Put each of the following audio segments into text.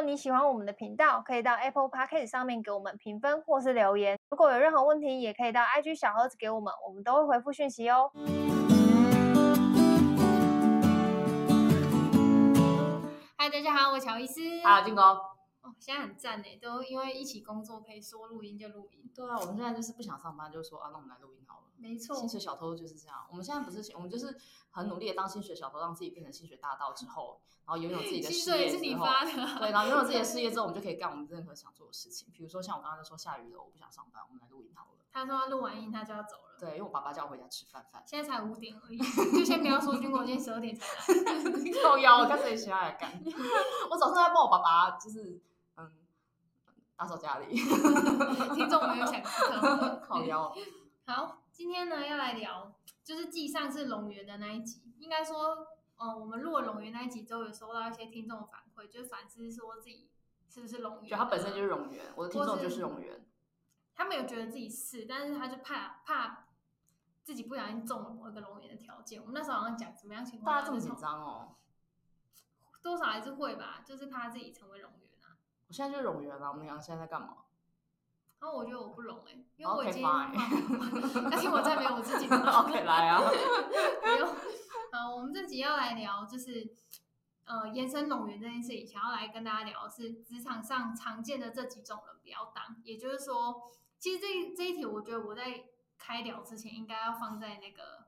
果你喜欢我们的频道，可以到 Apple Podcast 上面给我们评分或是留言。如果有任何问题，也可以到 IG 小盒子给我们，我们都会回复讯息哦。嗨，大家好，我乔伊斯。好，进攻。哦，现在很赞呢，都因为一起工作，可以说录音就录音。对啊，我们现在就是不想上班，就说啊，那我们来录音好了。没错，薪水小偷就是这样。我们现在不是，我们就是很努力的当薪水小偷，让自己变成薪水大盗之后，然后拥有自己的事业之后，薪水是你发的。对，然后拥有自己的事业之后，我们就可以干我们任何想做的事情。比如说像我刚刚就说下雨了，我不想上班，我们来录音好了。他说他录完音他就要走了。对，因为我爸爸叫我回家吃饭饭。现在才五点而已，就先不要说军工，今天十二点才来。靠腰，我看谁起来干。我早上在帮我爸爸，就是。打扫家里，听众没有想到，靠腰。好，今天呢要来聊，就是继上次龙源的那一集，应该说，嗯，我们录了龙源那一集之后，有收到一些听众的反馈，就是反思说自己是不是龙源，就他本身就是龙源，我的听众就是龙源，他没有觉得自己是，但是他就怕怕自己不小心中了某一个龙源的条件。我们那时候好像讲怎么样情况，大家这么紧张哦，多少还是会吧，就是怕自己成为龙源。我现在就冗员了，我们俩现在在干嘛？然后我觉得我不龙哎、欸，因为我已经，但是我再没有我自己 的。OK，来啊！不用。呃，我们这集要来聊，就是呃，延伸龙源这件事情，想要来跟大家聊的是职场上常见的这几种人不要当。也就是说，其实这这一题，我觉得我在开聊之前，应该要放在那个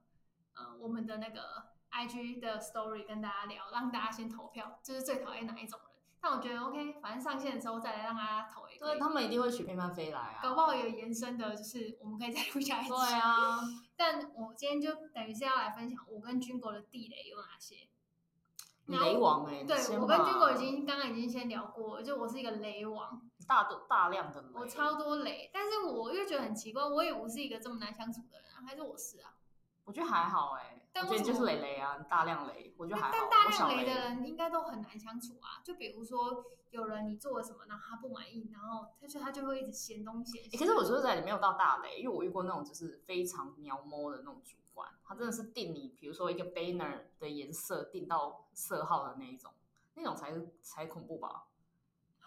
呃，我们的那个 IG 的 Story 跟大家聊，让大家先投票，就是最讨厌哪一种人。但我觉得 OK，反正上线的时候再来让大家投一个。对，他们一定会许配慢飞来啊。搞不好有延伸的，就是我们可以再录下一集。对啊。但我今天就等于是要来分享我跟军国的地雷有哪些。雷王哎、欸。对，我跟军国已经刚刚已经先聊过了，就我是一个雷王。大的大量的雷。我超多雷，但是我又觉得很奇怪，我也不是一个这么难相处的人啊，还是我是啊？我觉得还好哎、欸，但我觉得就是雷雷啊，大量雷，我觉得还好。但大量雷的人应该都很难相处啊。就比如说有人你做了什么，然后他不满意，然后他就他就会一直嫌东嫌西。可是我说实在，你没有到大雷，因为我遇过那种就是非常描摸的那种主管，他真的是定你，比如说一个 banner 的颜色定到色号的那一种，那种才是才恐怖吧。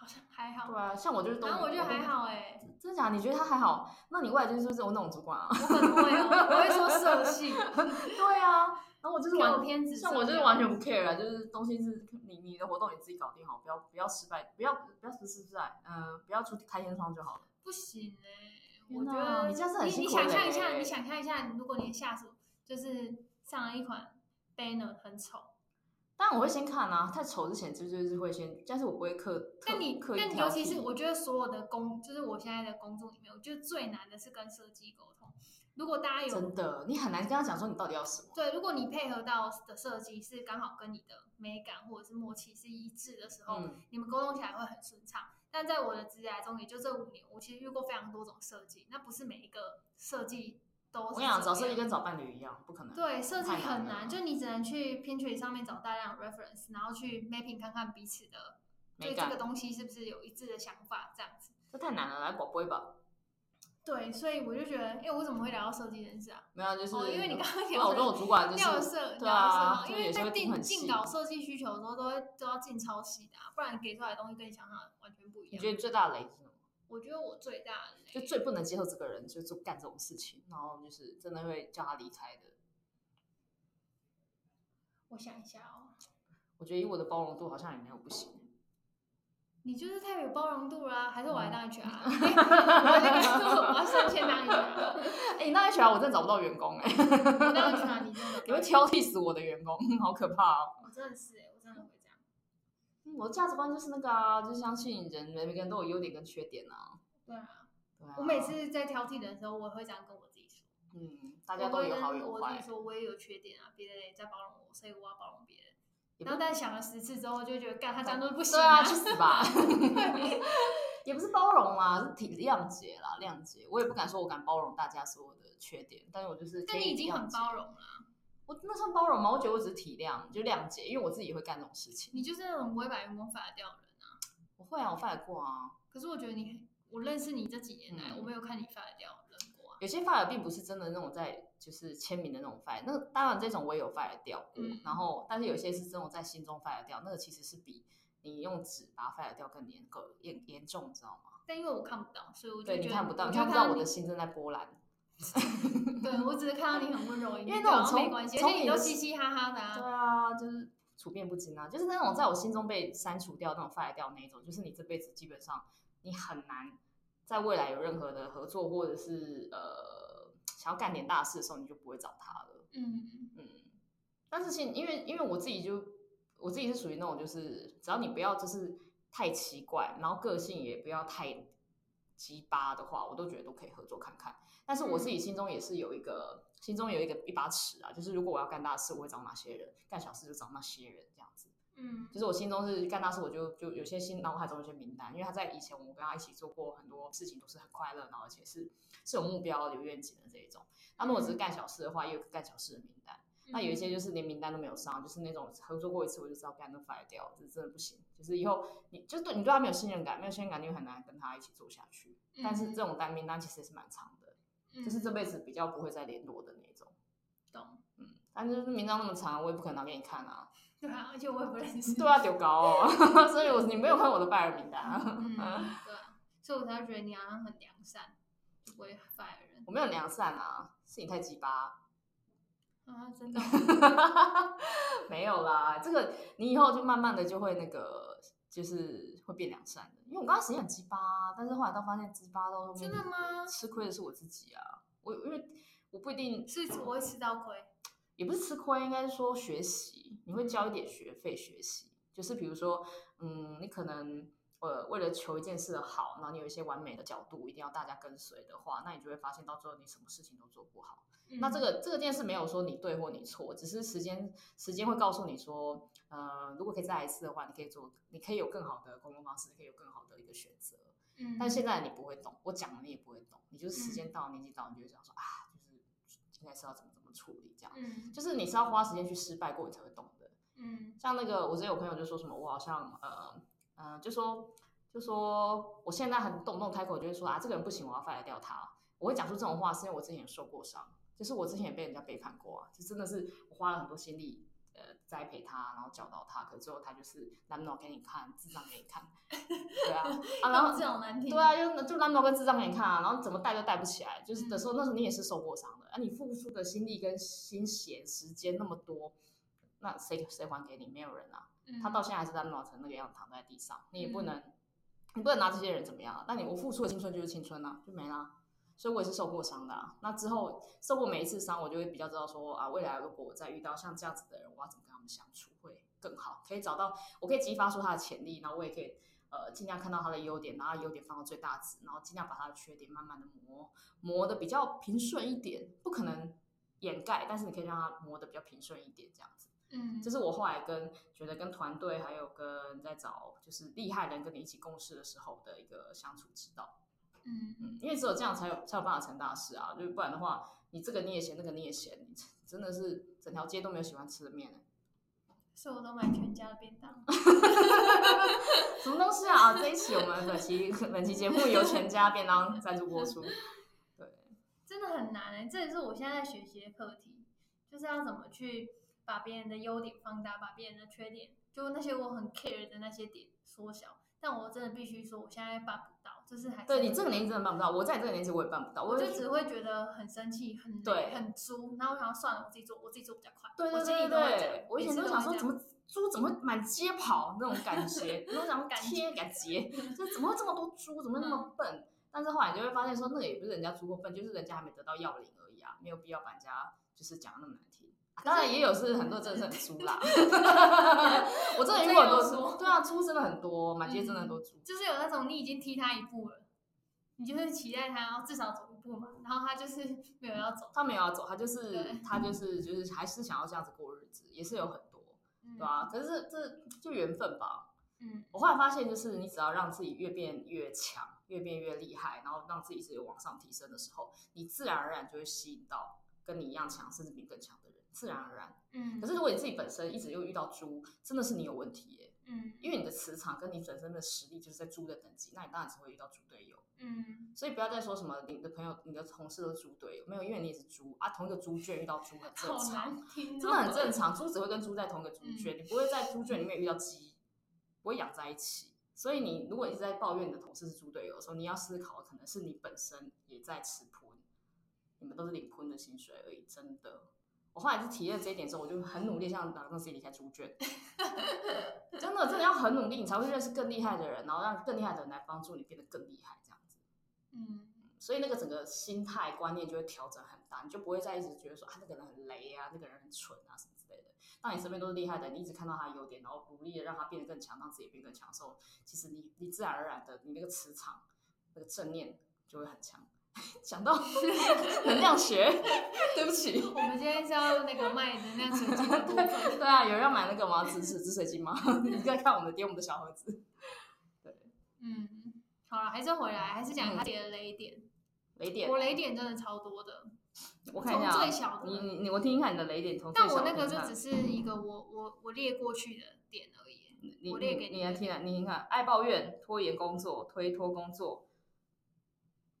好像还好，对啊，像我就是都，然后我觉得还好哎，真的假的？你觉得他还好？那你未来就是不是有那种主管啊？我可能会哦，我会说色系。对啊，然后我就是完偏执，像我就是完全不 care 啊，就是东西是你你的活动你自己搞定好，不要不要失败，不要不要失失败，嗯，不要出开天窗就好了。不行哎，我觉得你这样是很辛苦的。你想象一下，你想象一下，如果你的下属就是上了一款 banner 很丑。但我会先看啊，太丑之前就就是会先，但是我不会刻。但你刻但尤其是我觉得所有的工，就是我现在的工作里面，我觉得最难的是跟设计沟通。如果大家有真的，你很难跟他讲说你到底要什么。对，如果你配合到的设计是刚好跟你的美感或者是默契是一致的时候，嗯、你们沟通起来会很顺畅。但在我的职涯中，也就这五年，我其实遇过非常多种设计，那不是每一个设计。我跟你讲，找设计跟找伴侣一样，不可能。对，设计很难，就你只能去 Pinterest 上面找大量 reference，然后去 mapping 看看彼此的对这个东西是不是有一致的想法，这样子。这太难了，来宝贝吧。对，所以我就觉得，哎，我怎么会聊到设计人事啊？没有，就是因为你刚刚聊，我跟我主管就是调色，对啊，因为在定定稿设计需求的时候，都会都要进超细的，不然给出来的东西跟你想象的完全不一样。你觉得最大的雷是什么？我觉得我最大的就最不能接受这个人，就做干这种事情，然后就是真的会叫他离开的。我想一下哦，我觉得以我的包容度，好像也没有不行。你就是太有包容度啦，还是我来当 HR？我要升迁当 HR。哎，你当 HR，我真的找不到员工哎。我当 HR，你真的你会挑剔死我的员工，好可怕哦。我真的是哎，我真的会这样。我的价值观就是那个啊，就相信人，每个人都有优点跟缺点啊。对啊，对啊。我每次在挑剔人的时候，我会这样跟我自己说。嗯，大家都有好有坏。我自己说，我也有缺点啊，别人也在包容我，所以我要包容别人。然后，但想了十次之后，就觉得，干他这样都不行啊，去死吧！也不是包容啊，是体谅解啦，谅解。我也不敢说我敢包容大家所有的缺点，但是我就是。但你已经很包容了。我那算包容吗？我觉得我只是体谅，就谅解，因为我自己也会干这种事情。你就是那种不会把员工 fire 掉的人啊？我会啊，我 fire 过啊。可是我觉得你，我认识你这几年来，嗯、我没有看你 fire 掉人过啊。有些 fire 并不是真的那种在就是签名的那种 fire，那当然这种我也有 fire 掉过。嗯、然后，但是有些是这种在心中 fire 掉，那个其实是比你用纸把它 fire 掉更严格严严重，你知道吗？但因为我看不到，所以我就对你看不到，你看不到我的心正在波澜。对，我只是看到你很温柔，因为那种没关系，而且你都嘻嘻哈哈的啊。对啊，就是处变不惊啊，就是那种在我心中被删除掉、那种 fire 掉那一种，就是你这辈子基本上你很难在未来有任何的合作，或者是呃想要干点大事的时候，你就不会找他了。嗯嗯。但是现因为因为我自己就我自己是属于那种就是只要你不要就是。太奇怪，然后个性也不要太鸡巴的话，我都觉得都可以合作看看。但是我自己心中也是有一个，嗯、心中有一个一把尺啊，就是如果我要干大事，我会找哪些人；干小事就找那些人，这样子。嗯，就是我心中是干大事，我就就有些心脑海中有些名单，因为他在以前我跟他一起做过很多事情，都是很快乐，然后而且是是有目标、有愿景的这一种。那如果只是干小事的话，也有干小事的名单。那有一些就是连名单都没有上，就是那种合作过一次我就知道干都 fire 掉，这真的不行。就是以后你就对你对他没有信任感，没有信任感你就很难跟他一起做下去。嗯、但是这种单名单其实也是蛮长的，嗯、就是这辈子比较不会再联络的那种。懂，嗯，但是名单那么长，我也不可能拿给你看啊。对啊，而且我也不认识。对啊，丢高哦，所以我你没有看我的 fire 名单啊。嗯，对啊，所以我才会觉得你好像很良善，就不会 fire 人。我没有良善啊，是你太鸡巴。啊，真的 没有啦，这个你以后就慢慢的就会那个，就是会变良善的。因为我刚开始也很鸡巴，但是后来都发现鸡巴都真的吗？吃亏的是我自己啊，我因为我不一定是我会吃到亏，也不是吃亏，应该是说学习，你会交一点学费学习，就是比如说，嗯，你可能呃为了求一件事的好，然后你有一些完美的角度，一定要大家跟随的话，那你就会发现到最后你什么事情都做不好。嗯、那这个这个件事没有说你对或你错，只是时间时间会告诉你说，呃，如果可以再来一次的话，你可以做，你可以有更好的沟通方式，可以有更好的一个选择。嗯，但现在你不会懂，我讲了你也不会懂，你就是时间到，年纪到，你就会想说啊，就是应该是要怎么处理这样。嗯，就是你是要花时间去失败过，你才会懂的。嗯，像那个我之前有朋友就说什么，我好像呃呃，就说就说我现在很动不动开口就会说啊，这个人不行，我要 fire 掉他。我会讲出这种话，是因为我之前也受过伤。就是我之前也被人家背叛过啊，就真的是我花了很多心力，呃，栽培他，然后教导他，可最后他就是懒脑给你看，智障给你看，对啊，啊，然后这种难听，对啊，就就懒脑跟智障给你看啊，然后怎么带都带不起来，就是的时候，那时候你也是受过伤的，啊，你付出的心力跟心血时间那么多，那谁谁还给你？没有人啊，他到现在还是懒脑成那个样子躺在地上，你也不能，你不能拿这些人怎么样啊？那你我付出的青春就是青春啊，就没了。所以我也是受过伤的啊。那之后受过每一次伤，我就会比较知道说啊，未来如果我再遇到像这样子的人，我要怎么跟他们相处会更好？可以找到，我可以激发出他的潜力，然后我也可以呃尽量看到他的优点，然后优点放到最大值，然后尽量把他的缺点慢慢的磨磨的比较平顺一点，不可能掩盖，但是你可以让他磨的比较平顺一点，这样子。嗯，这是我后来跟觉得跟团队还有跟在找就是厉害人跟你一起共事的时候的一个相处之道。嗯嗯，因为只有这样才有才有办法成大事啊！就不然的话，你这个你也嫌，那个你也嫌，你真的是整条街都没有喜欢吃的面。所以我都买全家的便当。什么东西啊？这一期我们本期本期节目由全家便当赞助播出。对，真的很难哎、欸，这也是我现在在学习的课题，就是要怎么去把别人的优点放大，把别人的缺点，就那些我很 care 的那些点缩小。但我真的必须说，我现在办不到，就是还是对你这个年纪真的办不到。我在这个年纪我也办不到，我就只会觉得很生气，很对，很猪。然后我想要算了，我自己做，我自己做比较快。对对对对，我以前都想说，怎么猪怎么会满街跑那种感觉？然后想贴感觉，就怎么会这么多猪？怎么那么笨？嗯、但是后来你就会发现说，那个也不是人家猪过笨，就是人家还没得到要领而已啊，没有必要把人家就是讲的那么难听。当然也有是很多真的是很猪啦，我真的遇过很多猪，对啊，猪真的很多，满街真的很多猪，就是有那种你已经踢他一步了，你就是期待他要至少走一步嘛，然后他就是没有要走，他没有要走，他就是他就是就是还是想要这样子过日子，也是有很多，对吧？可是这就缘分吧，嗯，我后来发现就是你只要让自己越变越强，越变越厉害，然后让自己是有往上提升的时候，你自然而然就会吸引到跟你一样强，甚至比你更强的人。自然而然，嗯。可是如果你自己本身一直又遇到猪，真的是你有问题耶，嗯。因为你的磁场跟你本身的实力就是在猪的等级，那你当然只会遇到猪队友，嗯。所以不要再说什么你的朋友、你的同事都是猪队友，没有，因为你也是猪啊。同一个猪圈遇到猪很正常，真的很正常。猪只会跟猪在同一个猪圈，你不会在猪圈里面遇到鸡，不会养在一起。所以你如果一直在抱怨你的同事是猪队友的时候，你要思考可能是你本身也在吃喷，你们都是领喷的薪水而已，真的。我后来是体验这一点之后，我就很努力，像打工自己离开猪圈，真的真的要很努力，你才会认识更厉害的人，然后让更厉害的人来帮助你变得更厉害，这样子。嗯，所以那个整个心态观念就会调整很大，你就不会再一直觉得说啊那个人很雷啊，那个人很蠢啊什么之类的。当你身边都是厉害的，你一直看到他优点，然后努力的让他变得更强，让自己变得更强的时候，其实你你自然而然的，你那个磁场那个正念就会很强。讲到能量学，对不起，我们今天是要那个卖能量水晶的部分。对啊，有人要买那个吗？紫紫紫水晶吗？你在看我们的，点我们的小盒子。对，嗯，好了，还是回来，还是讲他点的雷点。雷点，我雷点真的超多的。我看一下，最小的，你你你，我听听看你的雷点从。但我那个就只是一个我我我列过去的点而已。我列给你，你来听啊，你听看，爱抱怨、拖延工作、推脱工作。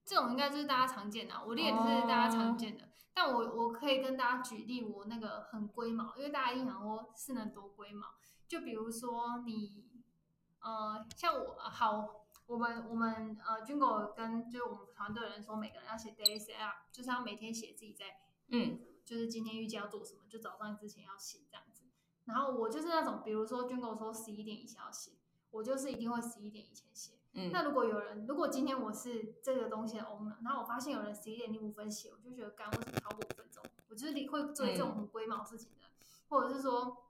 这种应该就是大家常见的，我列的是大家常见的。Oh. 但我我可以跟大家举例，我那个很龟毛，因为大家印象说是能多龟毛，就比如说你，呃，像我好，我们我们呃军狗跟就是我们团队的人说，每个人要写 daily set up，就是要每天写自己在，嗯，就是今天预计要做什么，就早上之前要写这样子。然后我就是那种，比如说军狗说十一点以前要写，我就是一定会十一点以前写。嗯、那如果有人，如果今天我是这个东西的 owner，然后我发现有人十一点零五分写，我就觉得干，为什么超过五分钟？我就是会做这种很龟毛事情的，嗯、或者是说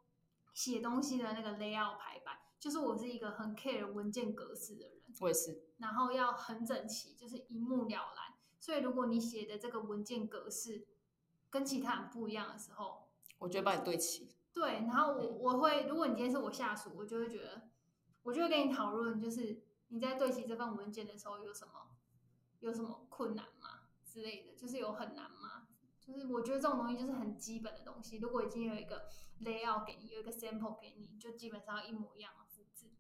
写东西的那个 layout 排版，就是我是一个很 care 文件格式的人，我也是，然后要很整齐，就是一目了然。所以如果你写的这个文件格式跟其他人不一样的时候，我就会把你对齐。对，然后我我会，如果你今天是我下属，我就会觉得，我就会跟你讨论，就是。你在对齐这份文件的时候有什么有什么困难吗之类的？就是有很难吗？就是我觉得这种东西就是很基本的东西。如果已经有一个 layout 给你，有一个 sample 给你，就基本上一模一样的复制。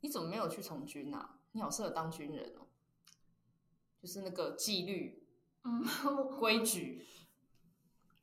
你怎么没有去从军啊？你好适合当军人哦。就是那个纪律，嗯，规矩。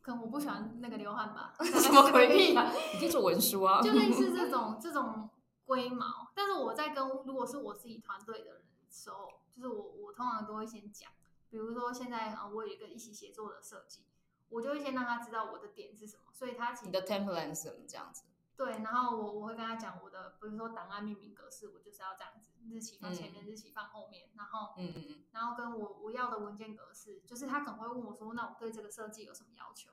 可能我不喜欢那个流汗吧？什么规矩啊？你可以做文书啊。就类似这种这种。龟毛，但是我在跟如果是我自己团队的人的时候，就是我我通常都会先讲，比如说现在啊，我有一个一起协作的设计，我就会先让他知道我的点是什么，所以他其实你的 template 是什么这样子？对，然后我我会跟他讲我的，比如说档案命名格式，我就是要这样子，日期放前面，日期放后面，然后嗯嗯嗯，然后跟我我要的文件格式，就是他可能会问我说，那我对这个设计有什么要求？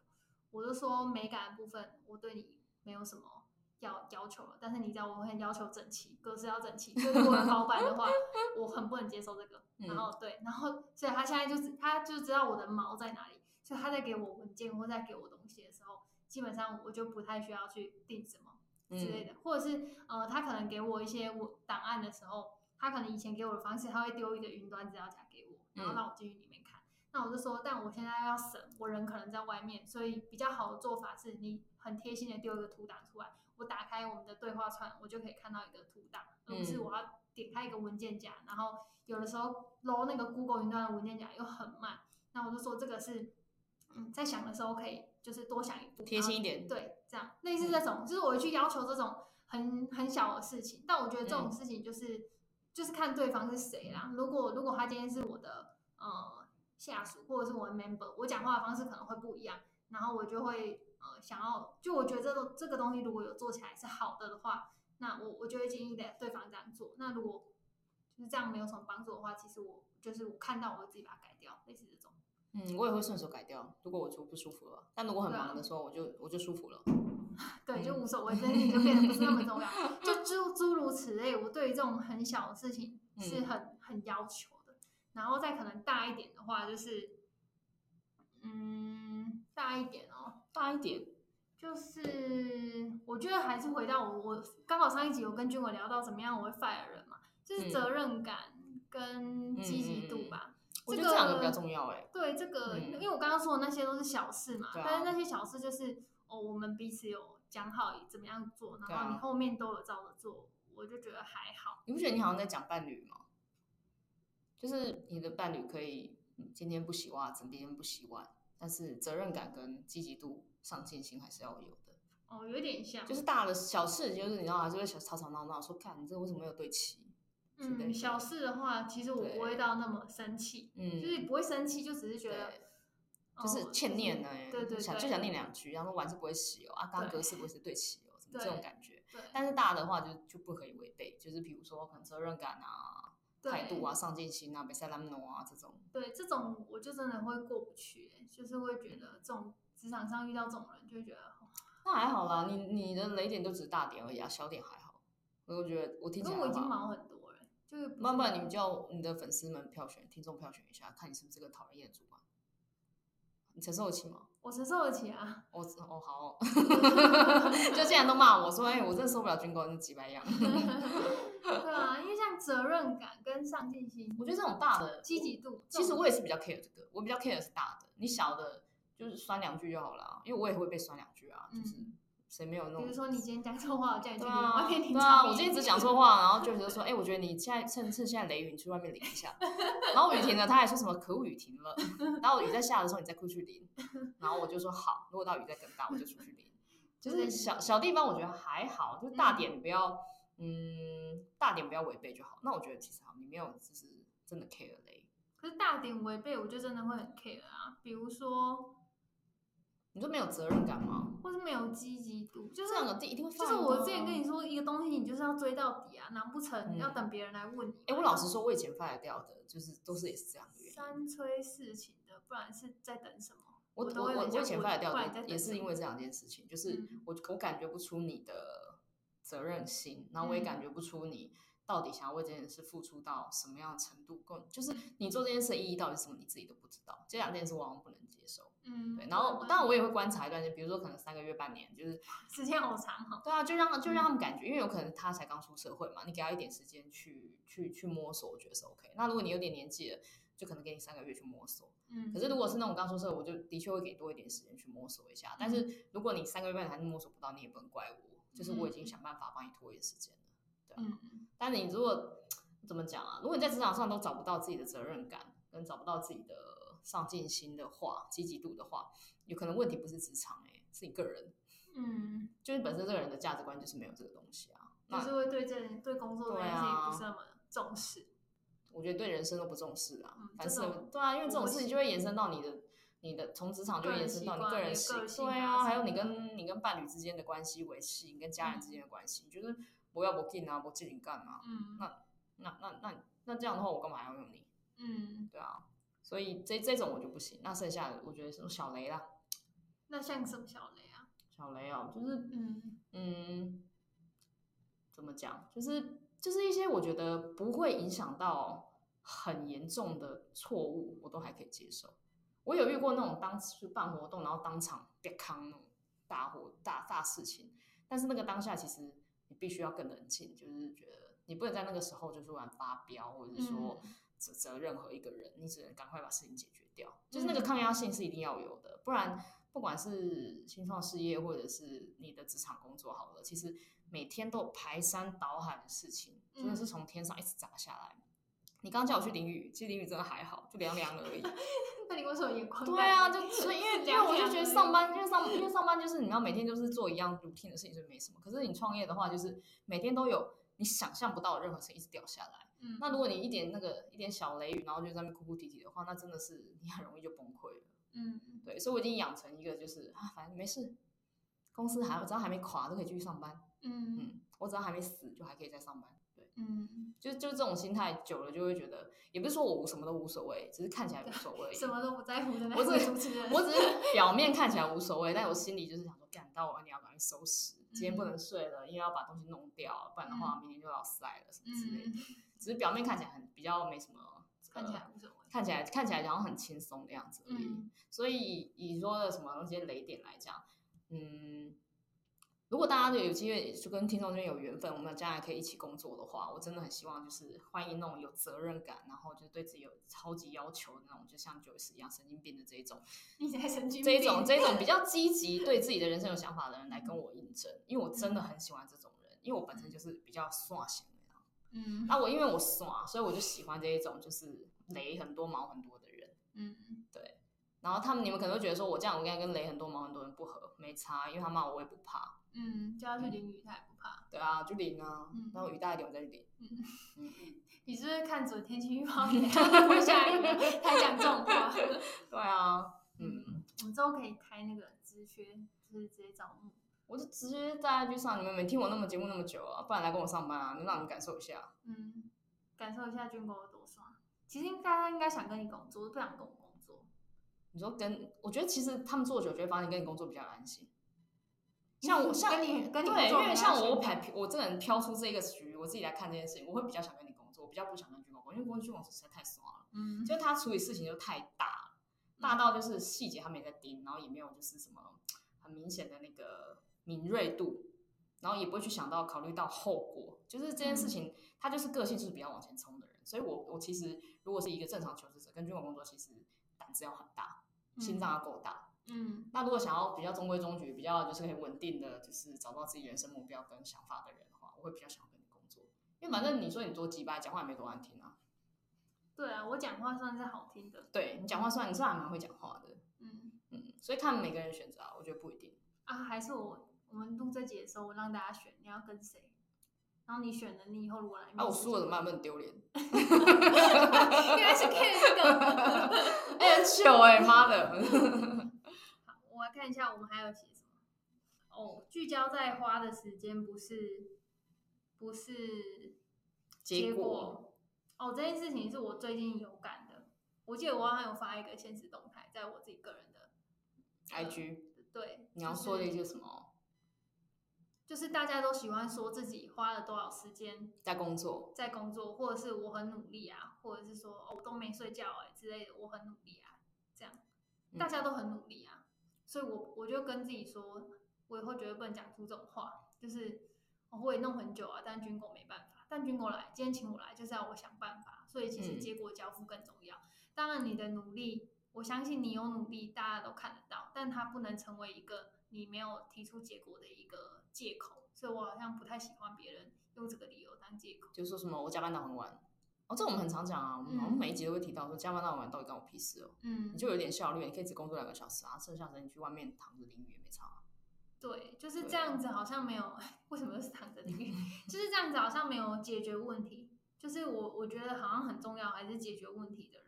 我就说美感的部分，我对你没有什么。要要求了，但是你知道我很要求整齐，格式要整齐。所以如果是老板的话，我很不能接受这个。然后对，然后所以他现在就是他就知道我的毛在哪里，所以他在给我文件或在给我东西的时候，基本上我就不太需要去定什么之类的，嗯、或者是呃，他可能给我一些我档案的时候，他可能以前给我的方式，他会丢一个云端资料夹给我，然后让我进去里面看。嗯、那我就说，但我现在要省，我人可能在外面，所以比较好的做法是你很贴心的丢一个图档出来。我打开我们的对话串，我就可以看到一个图档，而不是我要点开一个文件夹，嗯、然后有的时候捞那个 Google 云端的文件夹又很慢。那我就说这个是，嗯，在想的时候可以就是多想一步，贴心一点。对，这样类似这种，嗯、就是我会去要求这种很很小的事情。但我觉得这种事情就是、嗯、就是看对方是谁啦。如果如果他今天是我的呃下属或者是我的 member，我讲话的方式可能会不一样，然后我就会。呃，想要就我觉得这个这个东西如果有做起来是好的的话，那我我就会建议的对方这样做。那如果就是这样没有什么帮助的话，其实我就是我看到我会自己把它改掉，类似这种。嗯，我也会顺手改掉。如果我就不舒服了，但如果很忙的时候，我就、啊、我就舒服了。对，就无所谓，这件事情就变得不是那么重要。就诸诸如此类，我对于这种很小的事情是很、嗯、很要求的。然后再可能大一点的话，就是嗯，大一点哦。大一点，就是我觉得还是回到我我刚好上一集有跟君伟聊到怎么样我会 fire 人嘛，就是责任感跟积极度吧。我觉得这两个比较重要哎。对这个，因为我刚刚说的那些都是小事嘛，但是那些小事就是哦，我们彼此有讲好怎么样做，然后你后面都有照着做，我就觉得还好。你不觉得你好像在讲伴侣吗？就是你的伴侣可以今天不洗袜子，明天不洗碗。但是责任感跟积极度、上进心还是要有的。哦，有点像，就是大的小事，就是你知道吗？就会小吵吵闹闹，说看你这为什么没有对齐？嗯，小事的话，其实我不会到那么生气，嗯，就是不会生气，就只是觉得，就是欠念呢，对对，想就想念两句，然后碗是不会洗哦，啊，刚格式不会是对齐哦，什么这种感觉。对，但是大的话就就不可以违背，就是比如说可能责任感啊、态度啊、上进心啊、比赛拉诺啊这种。对，这种我就真的会过不去，就是会觉得这种职场上遇到这种人，就会觉得。那还好啦，你你的雷点都只是大点而已啊，小点还好。我觉得我听起来，我已经忙很多了，就是慢慢你们叫你的粉丝们票选，听众票选一下，看你是不是这个讨人厌的主管，你承受得起吗？我承受得起啊。我哦好哦，就竟然都骂我说，哎，我真的受不了军哥那几百样。对啊，因为像责任感跟上进心，我觉得这种大的积极度，其实我也是比较 care 这个，我比较 care 是大的，你小的。就是酸两句就好了，因为我也会被酸两句啊。就是谁没有那种？比如说你今天讲错话，我叫你去外面淋。对啊，我今天只讲错话，然后就觉得说，哎，我觉得你现在趁趁现在雷雨，你去外面淋一下。然后雨停了，他还说什么可恶雨停了。然后雨在下的时候，你再过去淋。然后我就说好，如果到雨再更大，我就出去淋。就是小小地方，我觉得还好，就是大点不要，嗯，大点不要违背就好。那我觉得其实好，你没有就是真的 care 雷。可是大点违背，我就真的会很 care 啊，比如说。你说没有责任感吗？或是没有积极度？就是这两个字一定会放。就是我之前跟你说一个东西，你就是要追到底啊，难不成你要等别人来问你？哎、嗯，我老实说，我以前 fire 掉的，就是都是也是这样的原因。三催四请的，不然是在等什么？我我我我以前 fire 掉的也是因为这两件事情，就是我、嗯、我感觉不出你的责任心，然后我也感觉不出你。到底想要为这件事付出到什么样的程度？够就是你做这件事的意义到底是什么？你自己都不知道。这两件事往往不能接受。嗯，对。然后当然我也会观察一段时间，比如说可能三个月、半年，就是 时间好长哈。对啊，就让就让他们感觉，因为有可能他才刚出社会嘛，你给他一点时间去去去摸索，我觉得是 OK。那如果你有点年纪了，就可能给你三个月去摸索。嗯。可是如果是那种刚出社会，我就的确会给多一点时间去摸索一下。但是如果你三个月半还是摸索不到，你也不能怪我，就是我已经想办法帮你拖延时间了。对。嗯。但你如果怎么讲啊？如果你在职场上都找不到自己的责任感，跟找不到自己的上进心的话，积极度的话，有可能问题不是职场哎、欸，是你个人。嗯，就是本身这个人的价值观就是没有这个东西啊，就是会对这对工作这件事情不是那么重视。啊、我觉得对人生都不重视啊，嗯、反正对啊，因为这种事情就会延伸到你的你的从职场就会延伸到你个人性，个性对啊，还有你跟你跟伴侣之间的关系维系，你跟家人之间的关系，嗯、就是不要不进啊，不进你干嘛？嗯，那。那那那那这样的话，我干嘛要用你？嗯，对啊，所以这这种我就不行。那剩下的，我觉得什么小雷啦。那像什么小雷啊？小雷哦，就是嗯嗯，怎么讲？就是就是一些我觉得不会影响到很严重的错误，我都还可以接受。我有遇过那种当时办活动，然后当场别康那种大火大大事情，但是那个当下其实你必须要更冷静，就是觉得。你不能在那个时候就突然发飙，或者是说责责任何一个人，你只能赶快把事情解决掉。就是那个抗压性是一定要有的，不然不管是新创事业或者是你的职场工作好了，其实每天都有排山倒海的事情，真的是从天上一直砸下来。你刚刚叫我去淋雨，其实淋雨真的还好，就凉凉而已。那你为什么眼眶？对啊，就所以因为因为我就觉得上班，因为上因为上班就是你要每天就是做一样 routine 的事情，所以没什么。可是你创业的话，就是每天都有。你想象不到的任何事情一直掉下来，嗯，那如果你一点那个一点小雷雨，然后就在那边哭哭啼啼的话，那真的是你很容易就崩溃了，嗯，对，所以我已经养成一个就是啊，反正没事，公司还只要还没垮都可以继续上班，嗯。嗯，我只要还没死就还可以再上班，对，嗯，就就这种心态久了就会觉得，也不是说我什么都无所谓，只是看起来无所谓，什么都不在乎的那种主持人，我只是表面看起来无所谓，但我心里就是想说，赶到我你要赶紧收拾。今天不能睡了，因为要把东西弄掉，不然的话明天就要塞了什么之类的。嗯、只是表面看起来很比较没什么，看起来无所谓，看起来看起来好像很轻松的样子而已。嗯、所以以说的什么那些雷点来讲，嗯。如果大家都有机会就跟听众这边有缘分，我们将来可以一起工作的话，我真的很希望就是欢迎那种有责任感，然后就对自己有超级要求的那种，就像 Joyce 一样神经病的这一种。你才神经病。这一种这一种比较积极，对自己的人生有想法的人来跟我应征，因为我真的很喜欢这种人，因为我本身就是比较耍型的。嗯。那我因为我耍，所以我就喜欢这一种就是雷很多毛很多的人。嗯。对。然后他们你们可能会觉得说，我这样我应该跟雷很多毛很多人不合，没差，因为他骂我我也不怕。嗯，叫他去淋雨他也不怕。对啊，就淋啊，嗯、然后雨大一点我再去淋。嗯嗯，你是不是看准天气预报，等下都会下雨，才讲这种话？对啊，嗯，嗯我们之后可以开那个直缺，就是直接招募。我就直接在 IG 上，你们没听我那么节目那么久啊，不然来跟我上班啊，能让你们感受一下。嗯，感受一下军工有多爽。其实应该应该想跟你工作，不想跟我工作。你说跟，我觉得其实他们做久，觉得发现跟你工作比较安心。像我，像你，跟你对，因为像我排，我这个人飘出这个局，我自己来看这件事情，我会比较想跟你工作，我比较不想跟军狗工，因为工作军狗实在太爽了。嗯，就他处理事情就太大了，大到就是细节他们也在盯，然后也没有就是什么很明显的那个。敏锐度，然后也不会去想到考虑到后果，就是这件事情，他就是个性就是比较往前冲的人，所以我我其实如果是一个正常求职者，跟军管工作，其实胆子要很大，心脏要够大，嗯，那如果想要比较中规中矩，比较就是可以稳定的就是找到自己人生目标跟想法的人的话，我会比较想要跟你工作，因为反正你说你多鸡掰，讲话也没多难听啊。对啊，我讲话算是好听的，对你讲话算你算还蛮会讲话的，嗯。嗯，所以看每个人选择啊，我觉得不一定啊，还是我。我们录这集的时候，我让大家选你要跟谁，然后你选了，你以后如果来，啊，我输了怎么办？不能丢脸。原来是 K 这个，哎，很糗哎，妈的。好，我来看一下，我们还有写什么？哦，聚焦在花的时间，不是，不是结果。哦，这件事情是我最近有感的。我记得我好像有发一个限时动态，在我自己个人的 IG。对，你要说的一些什么？就是大家都喜欢说自己花了多少时间在工作，在工作，或者是我很努力啊，或者是说哦我都没睡觉哎、欸、之类的，我很努力啊，这样大家都很努力啊，所以我我就跟自己说，我以后绝对不能讲出这种话，就是我也弄很久啊，但军狗没办法，但军狗来今天请我来就是要我想办法，所以其实结果交付更重要。嗯、当然你的努力，我相信你有努力，大家都看得到，但它不能成为一个你没有提出结果的一个。借口，所以我好像不太喜欢别人用这个理由当借口，就说什么我加班到很晚，哦，这我们很常讲啊，嗯、我们每一集都会提到说加班到很晚到底关我屁事哦，嗯，你就有点效率，你可以只工作两个小时啊，剩下时间你去外面躺着淋雨也没差。对，就是这样子，好像没有，啊、为什么又是躺着淋雨？就是这样子，好像没有解决问题。就是我我觉得好像很重要，还是解决问题的人。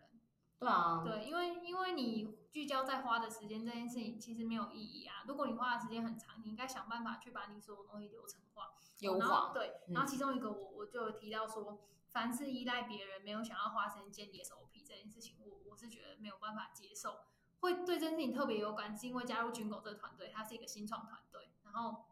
对啊，对，因为因为你聚焦在花的时间这件事情，其实没有意义啊。如果你花的时间很长，你应该想办法去把你所有东西流程化、优化。对，然后其中一个我我就有提到说，凡是依赖别人，没有想要花时间建立 SOP 这件事情，我我是觉得没有办法接受。会对这件事情特别有感，是因为加入军狗这个团队，它是一个新创团队，然后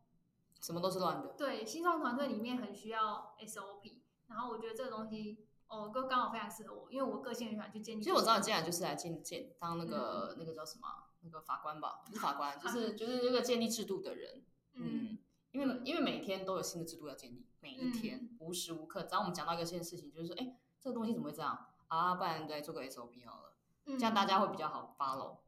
什么都是乱的。对，新创团队里面很需要 SOP，然后我觉得这个东西。哦，刚刚好非常适合我，因为我个性很喜欢去建立。其实我知道你进来就是来建建当那个、嗯、那个叫什么那个法官吧，不是法官，就是就是这个建立制度的人。嗯，嗯因为因为每天都有新的制度要建立，每一天、嗯、无时无刻，只要我们讲到一个新的事情，就是说，哎，这个东西怎么会这样啊？不然再做个 SOP 好了，嗯、这样大家会比较好 follow。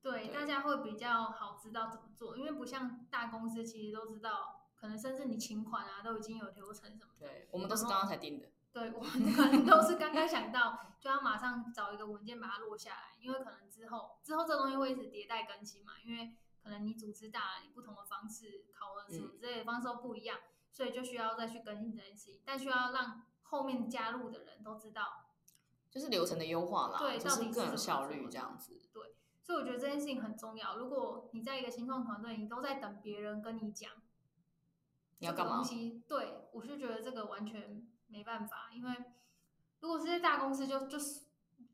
对，对大家会比较好知道怎么做，因为不像大公司，其实都知道，可能甚至你请款啊，都已经有流程什么的。对，我们都是刚刚才定的。对，我们可能都是刚刚想到，就要马上找一个文件把它落下来，因为可能之后之后这东西会一直迭代更新嘛，因为可能你组织大了，你不同的方式考核什么之类的方式都不一样，嗯、所以就需要再去更新这件事情，但需要让后面加入的人都知道，就是流程的优化啦，对，就是更有效率这样子。对，所以我觉得这件事情很重要。如果你在一个新创团队，你都在等别人跟你讲你要干嘛，对，我是觉得这个完全。没办法，因为如果是在大公司就，就就是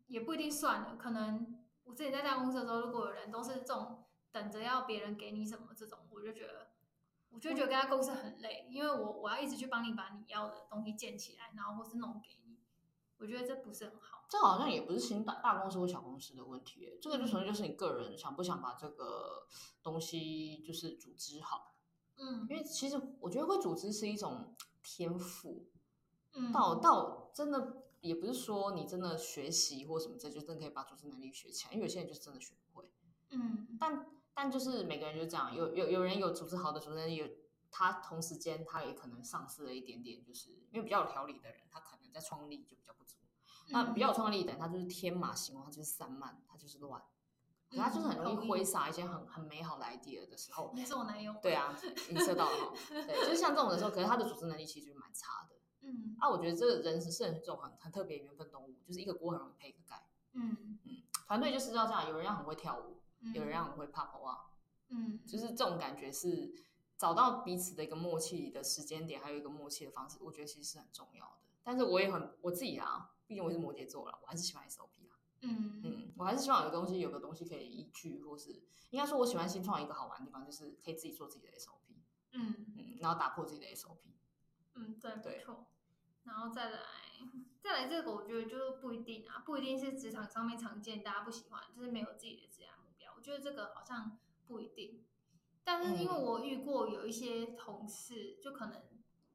也不一定算了。可能我自己在大公司的时候，如果有人都是这种等着要别人给你什么这种，我就觉得，我就觉得跟他公司很累，因为我我要一直去帮你把你要的东西建起来，然后或是弄给你，我觉得这不是很好。这好像也不是新大大公司或小公司的问题，这个就纯粹就是你个人想不想把这个东西就是组织好。嗯，因为其实我觉得会组织是一种天赋。到到真的也不是说你真的学习或什么，这就真的可以把组织能力学起来，因为有些人就是真的学不会。嗯，但但就是每个人就这样，有有有人有组织好的组织能力，有他同时间他也可能丧失了一点点，就是因为比较有条理的人，他可能在创力就比较不足。那比较有创力的人，他就是天马行空，他就是散漫，他就是乱，可他就是很容易挥洒一些很很美好的 idea 的时候。你是我男友。对啊，你测到了哈。对，就是像这种的时候，可是他的组织能力其实蛮差的。嗯。啊，我觉得这个人是是这种很很特别缘分动物，就是一个锅很容易配一个盖。嗯嗯。团队就是要这样，有人要很会跳舞，有人要很会啪啪哇。嗯。就是这种感觉是找到彼此的一个默契的时间点，还有一个默契的方式，我觉得其实是很重要的。但是我也很我自己啊，毕竟我是摩羯座了，我还是喜欢 SOP。嗯嗯，我还是希望有个东西，有个东西可以依据，或是应该说，我喜欢新创一个好玩的地方，就是可以自己做自己的 SOP。嗯嗯，然后打破自己的 SOP。嗯，对，没错。然后再来，再来这个，我觉得就是不一定啊，不一定是职场上面常见，大家不喜欢，就是没有自己的职业目标。我觉得这个好像不一定。但是因为我遇过有一些同事，就可能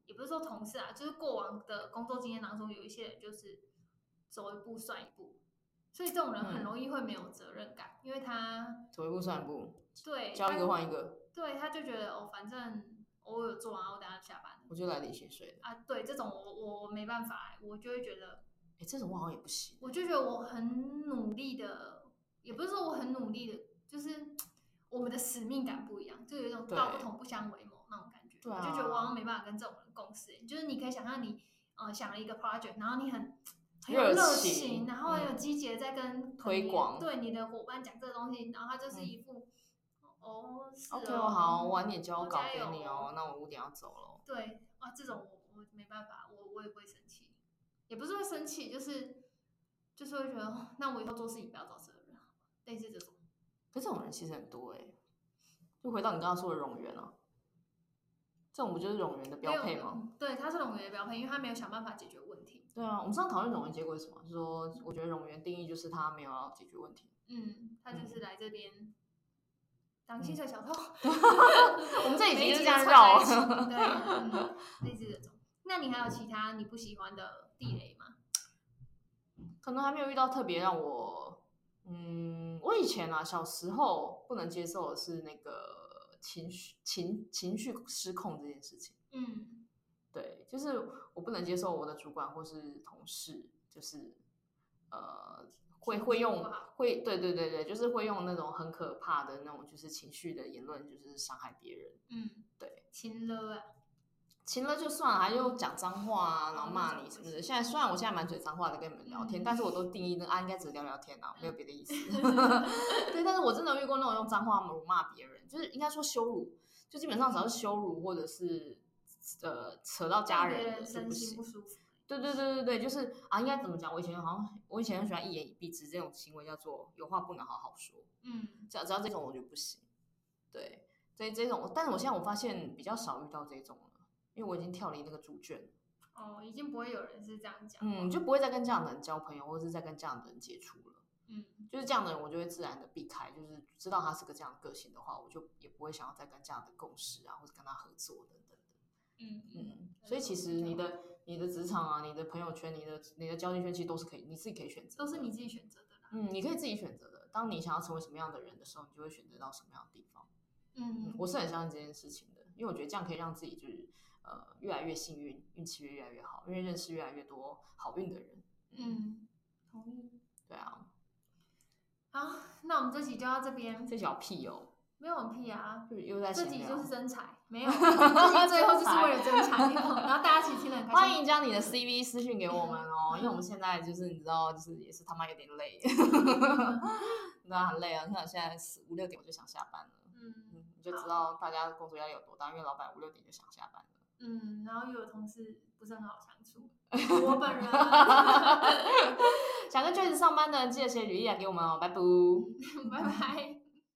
也不是说同事啊，就是过往的工作经验当中，有一些人就是走一步算一步。所以这种人很容易会没有责任感，嗯、因为他走一步算一步，对，交一个换一个，对，他就觉得哦，反正我有做完，我等下下班，我就来领薪水啊。对，这种我我没办法，我就会觉得，哎，这种我好像也不行。我就觉得我很努力的，也不是说我很努力的，就是 我们的使命感不一样，就有一种道不同不相为谋那种感觉。对啊，我就觉得我好像没办法跟这种人共事。就是你可以想象你呃想了一个 project，然后你很。很有热情，然后很有积极的在跟、嗯、推广，对你的伙伴讲这个东西，然后他就是一副、嗯、哦，是哦，OK，好，晚点交稿给你哦，那我五点要走了。对啊，这种我我没办法，我我也不会生气，也不是会生气，就是就是会觉得，那我以后做事情不要找这个人，类似这种。可这种人其实很多哎、欸，就回到你刚刚说的冗员了，这种不就是冗员的标配吗？对，他是冗员的标配，因为他没有想办法解决问题。对啊，我们上次讨论冗员结果是什么？就是说，我觉得冗员定义就是他没有要解决问题。嗯，他就是来这边当薪水小偷。嗯、我们这已经是这样绕。对，嗯，类似这种。那你还有其他你不喜欢的地雷吗？可能还没有遇到特别让我，嗯，我以前啊小时候不能接受的是那个情绪情情绪失控这件事情。嗯。对，就是我不能接受我的主管或是同事，就是呃，会会用会，对对对对，就是会用那种很可怕的那种就是情绪的言论，就是伤害别人。嗯，对，亲了啊，亲了就算了，还又讲脏话啊，然后骂你什么的。现在虽然我现在满嘴脏话的跟你们聊天，嗯、但是我都定义那啊，应该只是聊聊天啊，没有别的意思。对，但是我真的遇过那种用脏话辱骂别人，就是应该说羞辱，就基本上只要是羞辱或者是。呃，扯到家人是不行。对对对对对，就是啊，应该怎么讲？我以前好像，我以前很喜欢一言以蔽之这种行为，叫做有话不能好好说。嗯，只要只要这种我就不行。对，这这种，但是我现在我发现比较少遇到这种了，因为我已经跳离那个主圈。哦，已经不会有人是这样讲。嗯，就不会再跟这样的人交朋友，或者是再跟这样的人接触了。嗯，就是这样的人，我就会自然的避开。就是知道他是个这样的个性的话，我就也不会想要再跟这样的共事啊，或者跟他合作的。嗯嗯，所以其实你的你的职场啊，你的朋友圈，你的你的交际圈，其实都是可以，你自己可以选择，都是你自己选择的啦。嗯，你可以自己选择的。当你想要成为什么样的人的时候，你就会选择到什么样的地方。嗯，嗯，我是很相信这件事情的，因为我觉得这样可以让自己就是呃越来越幸运，运气越越来越好，因为认识越来越多好运的人。嗯，同意。对啊。好，那我们这集就到这边。这集好屁哦。没有很屁啊，又在这集就是真才，没有，最后就是为了真才，然后大家一起听了很开心。欢迎将你的 CV 私讯给我们哦，因为我们现在就是你知道，就是也是他妈有点累，那很累啊，你看现在四五六点我就想下班了，嗯，你就知道大家工作压力有多大，因为老板五六点就想下班了，嗯，然后又有同事不是很好相处，我本人想跟 Joyce 上班的人记得写履历来给我们哦，拜拜，拜拜。